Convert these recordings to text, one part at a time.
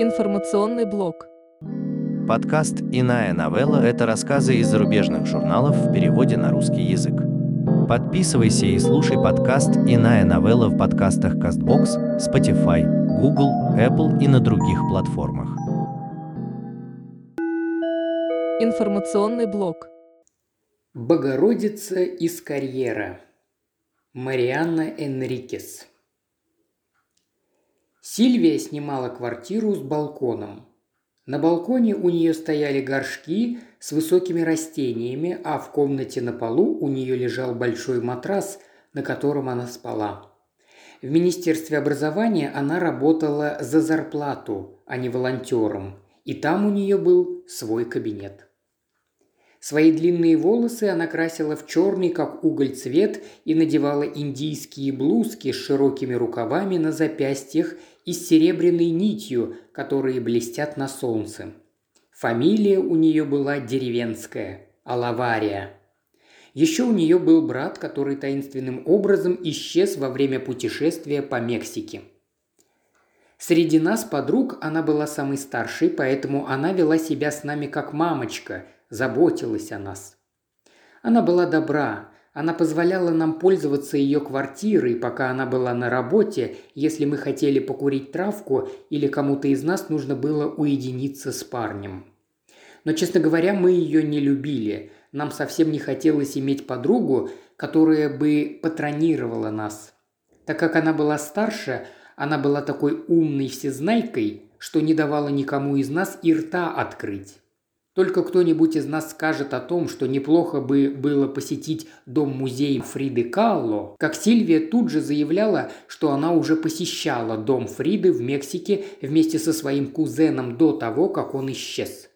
Информационный блок. Подкаст «Иная новелла» — это рассказы из зарубежных журналов в переводе на русский язык. Подписывайся и слушай подкаст «Иная новелла» в подкастах CastBox, Spotify, Google, Apple и на других платформах. Информационный блок. Богородица из карьера. Марианна Энрикес. Сильвия снимала квартиру с балконом. На балконе у нее стояли горшки с высокими растениями, а в комнате на полу у нее лежал большой матрас, на котором она спала. В Министерстве образования она работала за зарплату, а не волонтером, и там у нее был свой кабинет. Свои длинные волосы она красила в черный, как уголь, цвет и надевала индийские блузки с широкими рукавами на запястьях и с серебряной нитью, которые блестят на солнце. Фамилия у нее была деревенская – Алавария. Еще у нее был брат, который таинственным образом исчез во время путешествия по Мексике. Среди нас, подруг, она была самой старшей, поэтому она вела себя с нами как мамочка – заботилась о нас. Она была добра, она позволяла нам пользоваться ее квартирой, пока она была на работе, если мы хотели покурить травку или кому-то из нас нужно было уединиться с парнем. Но, честно говоря, мы ее не любили. Нам совсем не хотелось иметь подругу, которая бы патронировала нас. Так как она была старше, она была такой умной всезнайкой, что не давала никому из нас и рта открыть. Только кто-нибудь из нас скажет о том, что неплохо бы было посетить дом-музей Фриды Калло, как Сильвия тут же заявляла, что она уже посещала дом Фриды в Мексике вместе со своим кузеном до того, как он исчез.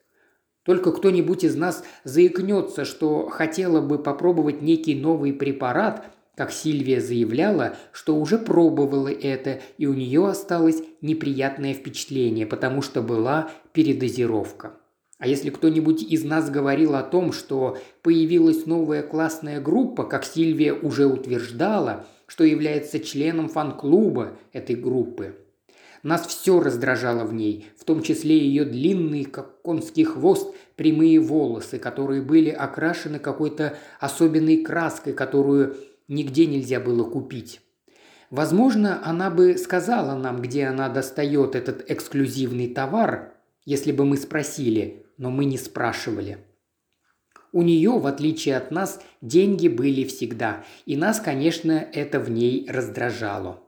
Только кто-нибудь из нас заикнется, что хотела бы попробовать некий новый препарат, как Сильвия заявляла, что уже пробовала это, и у нее осталось неприятное впечатление, потому что была передозировка. А если кто-нибудь из нас говорил о том, что появилась новая классная группа, как Сильвия уже утверждала, что является членом фан-клуба этой группы, нас все раздражало в ней, в том числе ее длинный, как конский хвост, прямые волосы, которые были окрашены какой-то особенной краской, которую нигде нельзя было купить. Возможно, она бы сказала нам, где она достает этот эксклюзивный товар, если бы мы спросили, но мы не спрашивали. У нее, в отличие от нас, деньги были всегда, и нас, конечно, это в ней раздражало.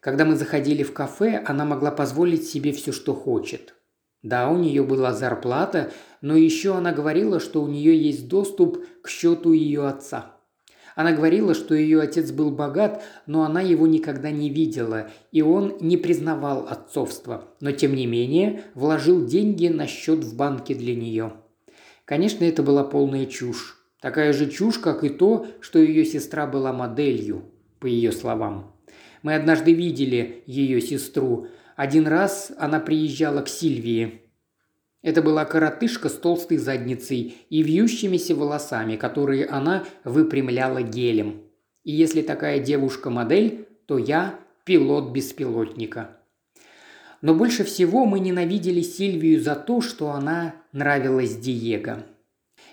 Когда мы заходили в кафе, она могла позволить себе все, что хочет. Да, у нее была зарплата, но еще она говорила, что у нее есть доступ к счету ее отца – она говорила, что ее отец был богат, но она его никогда не видела, и он не признавал отцовство, но тем не менее вложил деньги на счет в банке для нее. Конечно, это была полная чушь. Такая же чушь, как и то, что ее сестра была моделью, по ее словам. Мы однажды видели ее сестру. Один раз она приезжала к Сильвии. Это была коротышка с толстой задницей и вьющимися волосами, которые она выпрямляла гелем. И если такая девушка-модель, то я пилот беспилотника. Но больше всего мы ненавидели Сильвию за то, что она нравилась Диего.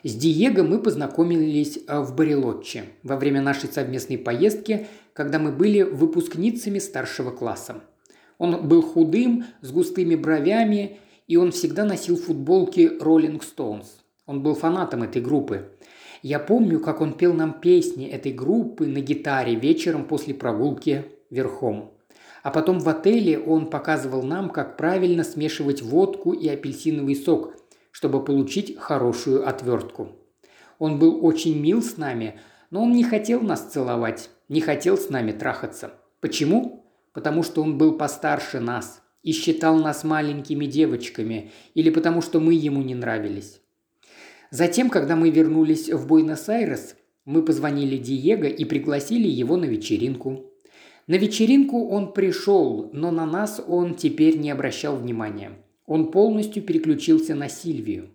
С Диего мы познакомились э, в Барелотче во время нашей совместной поездки, когда мы были выпускницами старшего класса. Он был худым, с густыми бровями и он всегда носил футболки Rolling Stones. Он был фанатом этой группы. Я помню, как он пел нам песни этой группы на гитаре вечером после прогулки верхом. А потом в отеле он показывал нам, как правильно смешивать водку и апельсиновый сок, чтобы получить хорошую отвертку. Он был очень мил с нами, но он не хотел нас целовать, не хотел с нами трахаться. Почему? Потому что он был постарше нас и считал нас маленькими девочками, или потому что мы ему не нравились. Затем, когда мы вернулись в Буэнос-Айрес, мы позвонили Диего и пригласили его на вечеринку. На вечеринку он пришел, но на нас он теперь не обращал внимания. Он полностью переключился на Сильвию.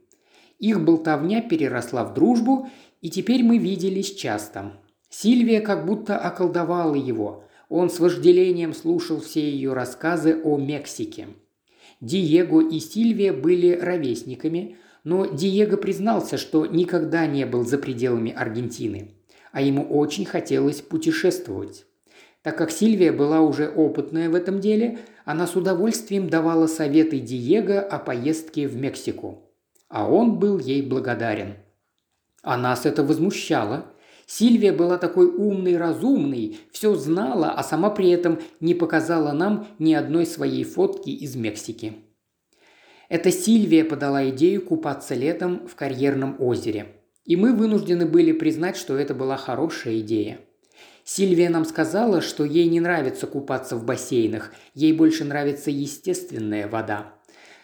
Их болтовня переросла в дружбу, и теперь мы виделись часто. Сильвия как будто околдовала его. Он с вожделением слушал все ее рассказы о Мексике. Диего и Сильвия были ровесниками, но Диего признался, что никогда не был за пределами Аргентины, а ему очень хотелось путешествовать. Так как Сильвия была уже опытная в этом деле, она с удовольствием давала советы Диего о поездке в Мексику. А он был ей благодарен. А нас это возмущало. Сильвия была такой умной, разумной, все знала, а сама при этом не показала нам ни одной своей фотки из Мексики. Это Сильвия подала идею купаться летом в карьерном озере. И мы вынуждены были признать, что это была хорошая идея. Сильвия нам сказала, что ей не нравится купаться в бассейнах, ей больше нравится естественная вода.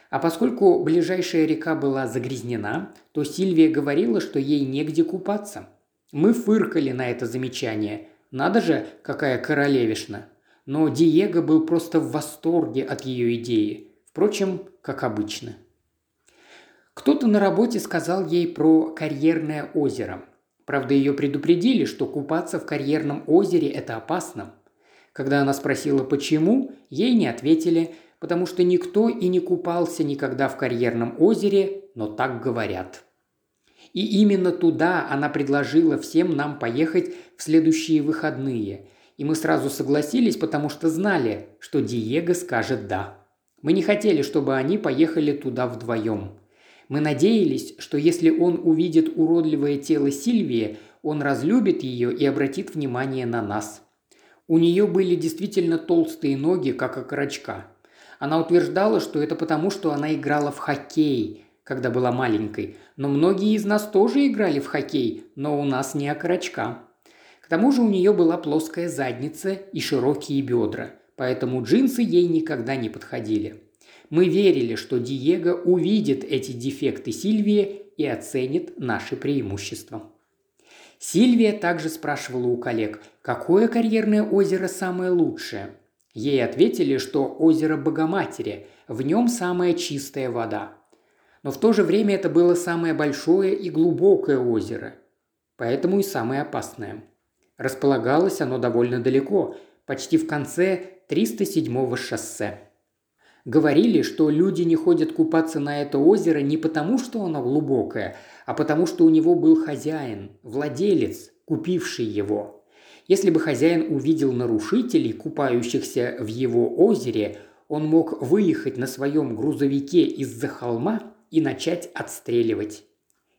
А поскольку ближайшая река была загрязнена, то Сильвия говорила, что ей негде купаться. Мы фыркали на это замечание. Надо же, какая королевишна. Но Диего был просто в восторге от ее идеи. Впрочем, как обычно. Кто-то на работе сказал ей про карьерное озеро – Правда, ее предупредили, что купаться в карьерном озере – это опасно. Когда она спросила, почему, ей не ответили, потому что никто и не купался никогда в карьерном озере, но так говорят. И именно туда она предложила всем нам поехать в следующие выходные. И мы сразу согласились, потому что знали, что Диего скажет «да». Мы не хотели, чтобы они поехали туда вдвоем. Мы надеялись, что если он увидит уродливое тело Сильвии, он разлюбит ее и обратит внимание на нас. У нее были действительно толстые ноги, как окорочка. Она утверждала, что это потому, что она играла в хоккей, когда была маленькой. Но многие из нас тоже играли в хоккей, но у нас не окорочка. К тому же у нее была плоская задница и широкие бедра, поэтому джинсы ей никогда не подходили. Мы верили, что Диего увидит эти дефекты Сильвии и оценит наши преимущества. Сильвия также спрашивала у коллег, какое карьерное озеро самое лучшее. Ей ответили, что озеро Богоматери, в нем самая чистая вода. Но в то же время это было самое большое и глубокое озеро, поэтому и самое опасное. Располагалось оно довольно далеко, почти в конце 307-го шоссе. Говорили, что люди не ходят купаться на это озеро не потому, что оно глубокое, а потому, что у него был хозяин, владелец, купивший его. Если бы хозяин увидел нарушителей, купающихся в его озере, он мог выехать на своем грузовике из-за холма и начать отстреливать.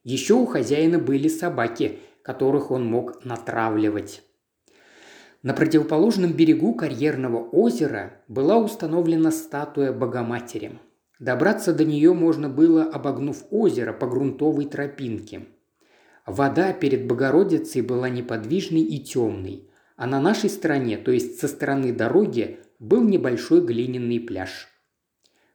Еще у хозяина были собаки, которых он мог натравливать. На противоположном берегу карьерного озера была установлена статуя Богоматери. Добраться до нее можно было, обогнув озеро по грунтовой тропинке. Вода перед Богородицей была неподвижной и темной, а на нашей стороне, то есть со стороны дороги, был небольшой глиняный пляж.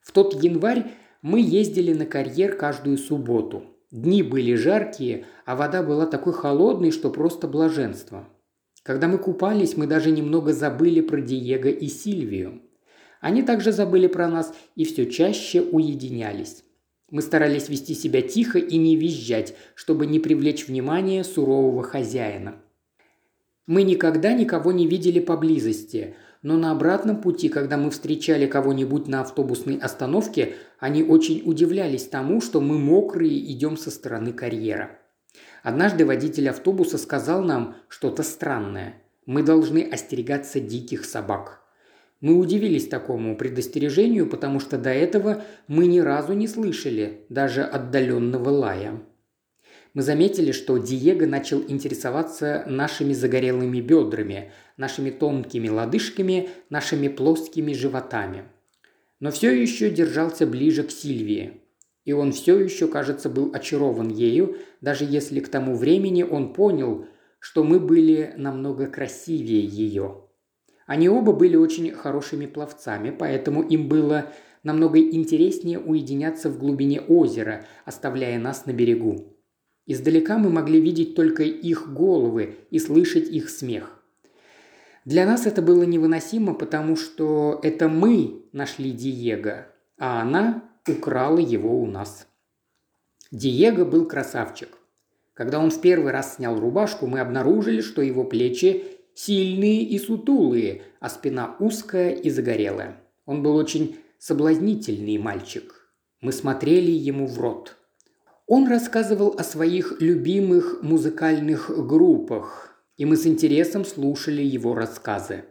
В тот январь мы ездили на карьер каждую субботу. Дни были жаркие, а вода была такой холодной, что просто блаженство – когда мы купались, мы даже немного забыли про Диего и Сильвию. Они также забыли про нас и все чаще уединялись. Мы старались вести себя тихо и не визжать, чтобы не привлечь внимание сурового хозяина. Мы никогда никого не видели поблизости, но на обратном пути, когда мы встречали кого-нибудь на автобусной остановке, они очень удивлялись тому, что мы мокрые идем со стороны карьера. Однажды водитель автобуса сказал нам что-то странное. Мы должны остерегаться диких собак. Мы удивились такому предостережению, потому что до этого мы ни разу не слышали даже отдаленного лая. Мы заметили, что Диего начал интересоваться нашими загорелыми бедрами, нашими тонкими лодыжками, нашими плоскими животами. Но все еще держался ближе к Сильвии. И он все еще, кажется, был очарован ею, даже если к тому времени он понял, что мы были намного красивее ее. Они оба были очень хорошими пловцами, поэтому им было намного интереснее уединяться в глубине озера, оставляя нас на берегу. Издалека мы могли видеть только их головы и слышать их смех. Для нас это было невыносимо, потому что это мы нашли Диего, а она украла его у нас. Диего был красавчик. Когда он в первый раз снял рубашку, мы обнаружили, что его плечи сильные и сутулые, а спина узкая и загорелая. Он был очень соблазнительный мальчик. Мы смотрели ему в рот. Он рассказывал о своих любимых музыкальных группах, и мы с интересом слушали его рассказы.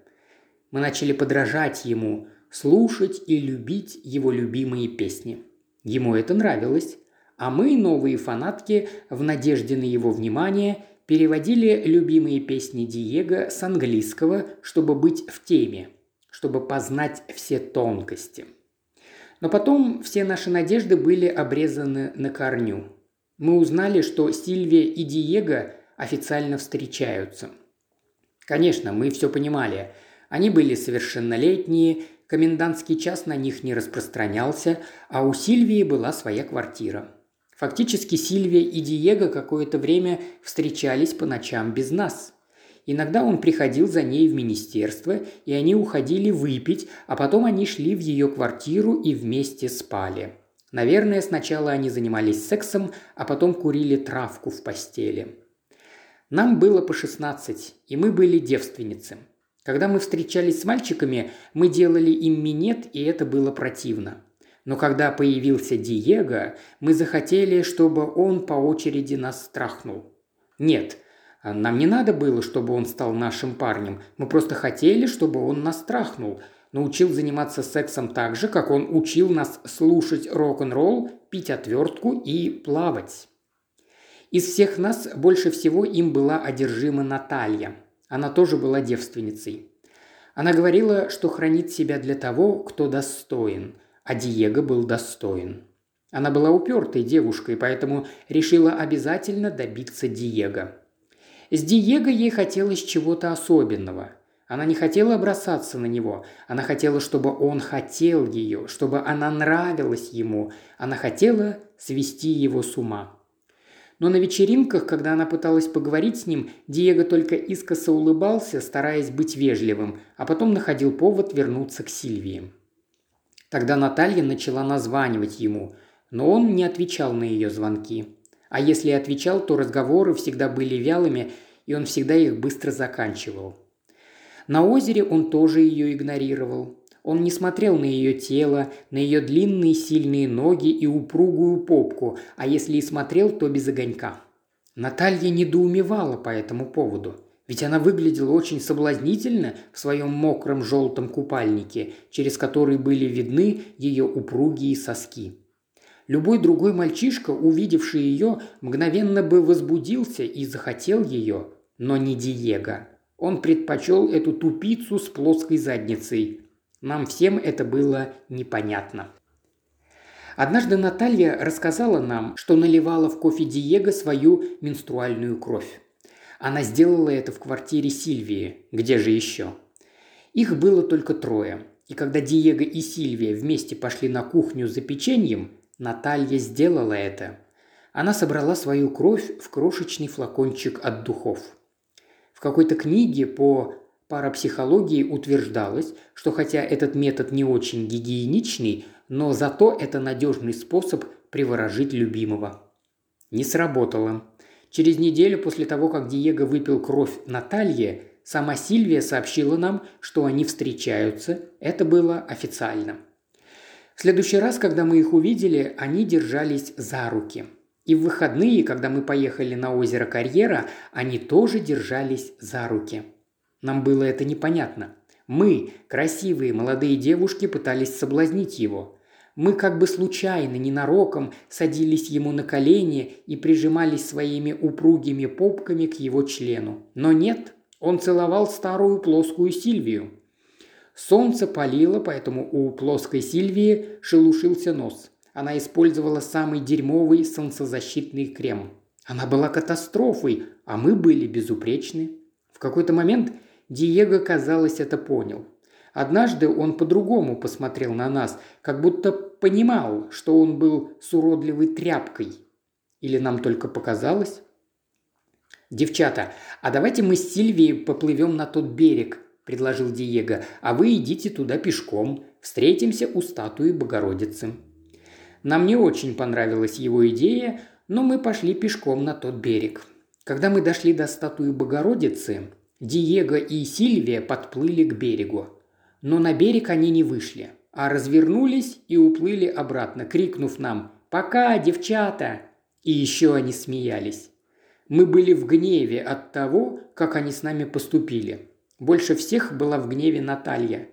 Мы начали подражать ему, слушать и любить его любимые песни. Ему это нравилось, а мы, новые фанатки, в надежде на его внимание, переводили любимые песни Диего с английского, чтобы быть в теме, чтобы познать все тонкости. Но потом все наши надежды были обрезаны на корню. Мы узнали, что Сильвия и Диего официально встречаются. Конечно, мы все понимали. Они были совершеннолетние, комендантский час на них не распространялся, а у Сильвии была своя квартира. Фактически Сильвия и Диего какое-то время встречались по ночам без нас. Иногда он приходил за ней в министерство, и они уходили выпить, а потом они шли в ее квартиру и вместе спали. Наверное, сначала они занимались сексом, а потом курили травку в постели. Нам было по 16, и мы были девственницы. Когда мы встречались с мальчиками, мы делали им минет, и это было противно. Но когда появился Диего, мы захотели, чтобы он по очереди нас страхнул. Нет, нам не надо было, чтобы он стал нашим парнем. Мы просто хотели, чтобы он нас страхнул. Научил заниматься сексом так же, как он учил нас слушать рок-н-ролл, пить отвертку и плавать. Из всех нас больше всего им была одержима Наталья – она тоже была девственницей. Она говорила, что хранит себя для того, кто достоин, а Диего был достоин. Она была упертой девушкой, поэтому решила обязательно добиться Диего. С Диего ей хотелось чего-то особенного. Она не хотела бросаться на него. Она хотела, чтобы он хотел ее, чтобы она нравилась ему. Она хотела свести его с ума. Но на вечеринках, когда она пыталась поговорить с ним, Диего только искоса улыбался, стараясь быть вежливым, а потом находил повод вернуться к Сильвии. Тогда Наталья начала названивать ему, но он не отвечал на ее звонки. А если отвечал, то разговоры всегда были вялыми, и он всегда их быстро заканчивал. На озере он тоже ее игнорировал. Он не смотрел на ее тело, на ее длинные сильные ноги и упругую попку, а если и смотрел, то без огонька. Наталья недоумевала по этому поводу. Ведь она выглядела очень соблазнительно в своем мокром желтом купальнике, через который были видны ее упругие соски. Любой другой мальчишка, увидевший ее, мгновенно бы возбудился и захотел ее, но не Диего. Он предпочел эту тупицу с плоской задницей. Нам всем это было непонятно. Однажды Наталья рассказала нам, что наливала в кофе Диего свою менструальную кровь. Она сделала это в квартире Сильвии. Где же еще? Их было только трое. И когда Диего и Сильвия вместе пошли на кухню за печеньем, Наталья сделала это. Она собрала свою кровь в крошечный флакончик от духов. В какой-то книге по парапсихологии утверждалось, что хотя этот метод не очень гигиеничный, но зато это надежный способ приворожить любимого. Не сработало. Через неделю после того, как Диего выпил кровь Наталье, сама Сильвия сообщила нам, что они встречаются. Это было официально. В следующий раз, когда мы их увидели, они держались за руки. И в выходные, когда мы поехали на озеро Карьера, они тоже держались за руки. Нам было это непонятно. Мы, красивые молодые девушки, пытались соблазнить его. Мы как бы случайно, ненароком садились ему на колени и прижимались своими упругими попками к его члену. Но нет, он целовал старую плоскую Сильвию. Солнце палило, поэтому у плоской Сильвии шелушился нос. Она использовала самый дерьмовый солнцезащитный крем. Она была катастрофой, а мы были безупречны. В какой-то момент Диего, казалось, это понял. Однажды он по-другому посмотрел на нас, как будто понимал, что он был с уродливой тряпкой. Или нам только показалось? «Девчата, а давайте мы с Сильвией поплывем на тот берег», – предложил Диего, – «а вы идите туда пешком. Встретимся у статуи Богородицы». Нам не очень понравилась его идея, но мы пошли пешком на тот берег. Когда мы дошли до статуи Богородицы, Диего и Сильвия подплыли к берегу. Но на берег они не вышли. а развернулись и уплыли обратно, крикнув нам «Пока, девчата!» И еще они смеялись. Мы были в гневе от того, как они с нами поступили. Больше всех была в гневе Наталья.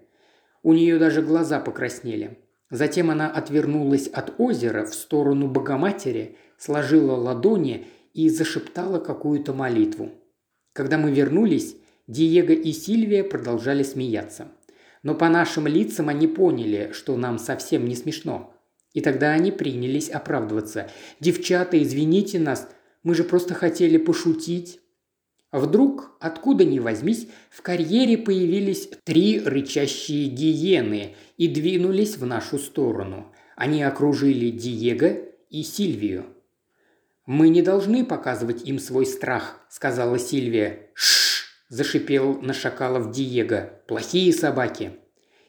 У нее даже глаза покраснели. Затем она отвернулась от озера в сторону Богоматери, сложила ладони и зашептала какую-то молитву. Когда мы вернулись, Диего и Сильвия продолжали смеяться. Но по нашим лицам они поняли, что нам совсем не смешно. И тогда они принялись оправдываться. «Девчата, извините нас, мы же просто хотели пошутить». Вдруг, откуда ни возьмись, в карьере появились три рычащие гиены и двинулись в нашу сторону. Они окружили Диего и Сильвию. «Мы не должны показывать им свой страх», – сказала Сильвия. «Шш!» – зашипел на шакалов Диего. «Плохие собаки».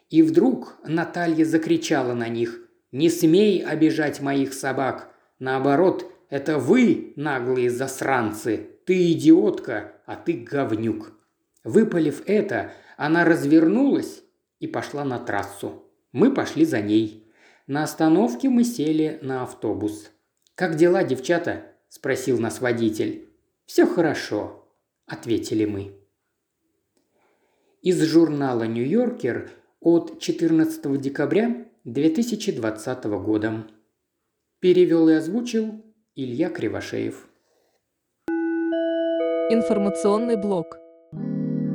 И вдруг Наталья закричала на них. «Не смей обижать моих собак! Наоборот, это вы, наглые засранцы! Ты идиотка, а ты говнюк!» Выпалив это, она развернулась и пошла на трассу. Мы пошли за ней. На остановке мы сели на автобус. «Как дела, девчата?» – спросил нас водитель. «Все хорошо», – ответили мы. Из журнала «Нью-Йоркер» от 14 декабря 2020 года. Перевел и озвучил Илья Кривошеев. Информационный блок.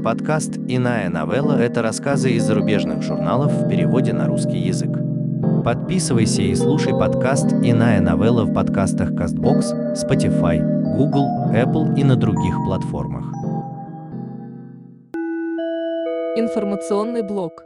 Подкаст «Иная новелла» — это рассказы из зарубежных журналов в переводе на русский язык. Подписывайся и слушай подкаст «Иная новелла» в подкастах CastBox, Spotify, Google, Apple и на других платформах. Информационный блок.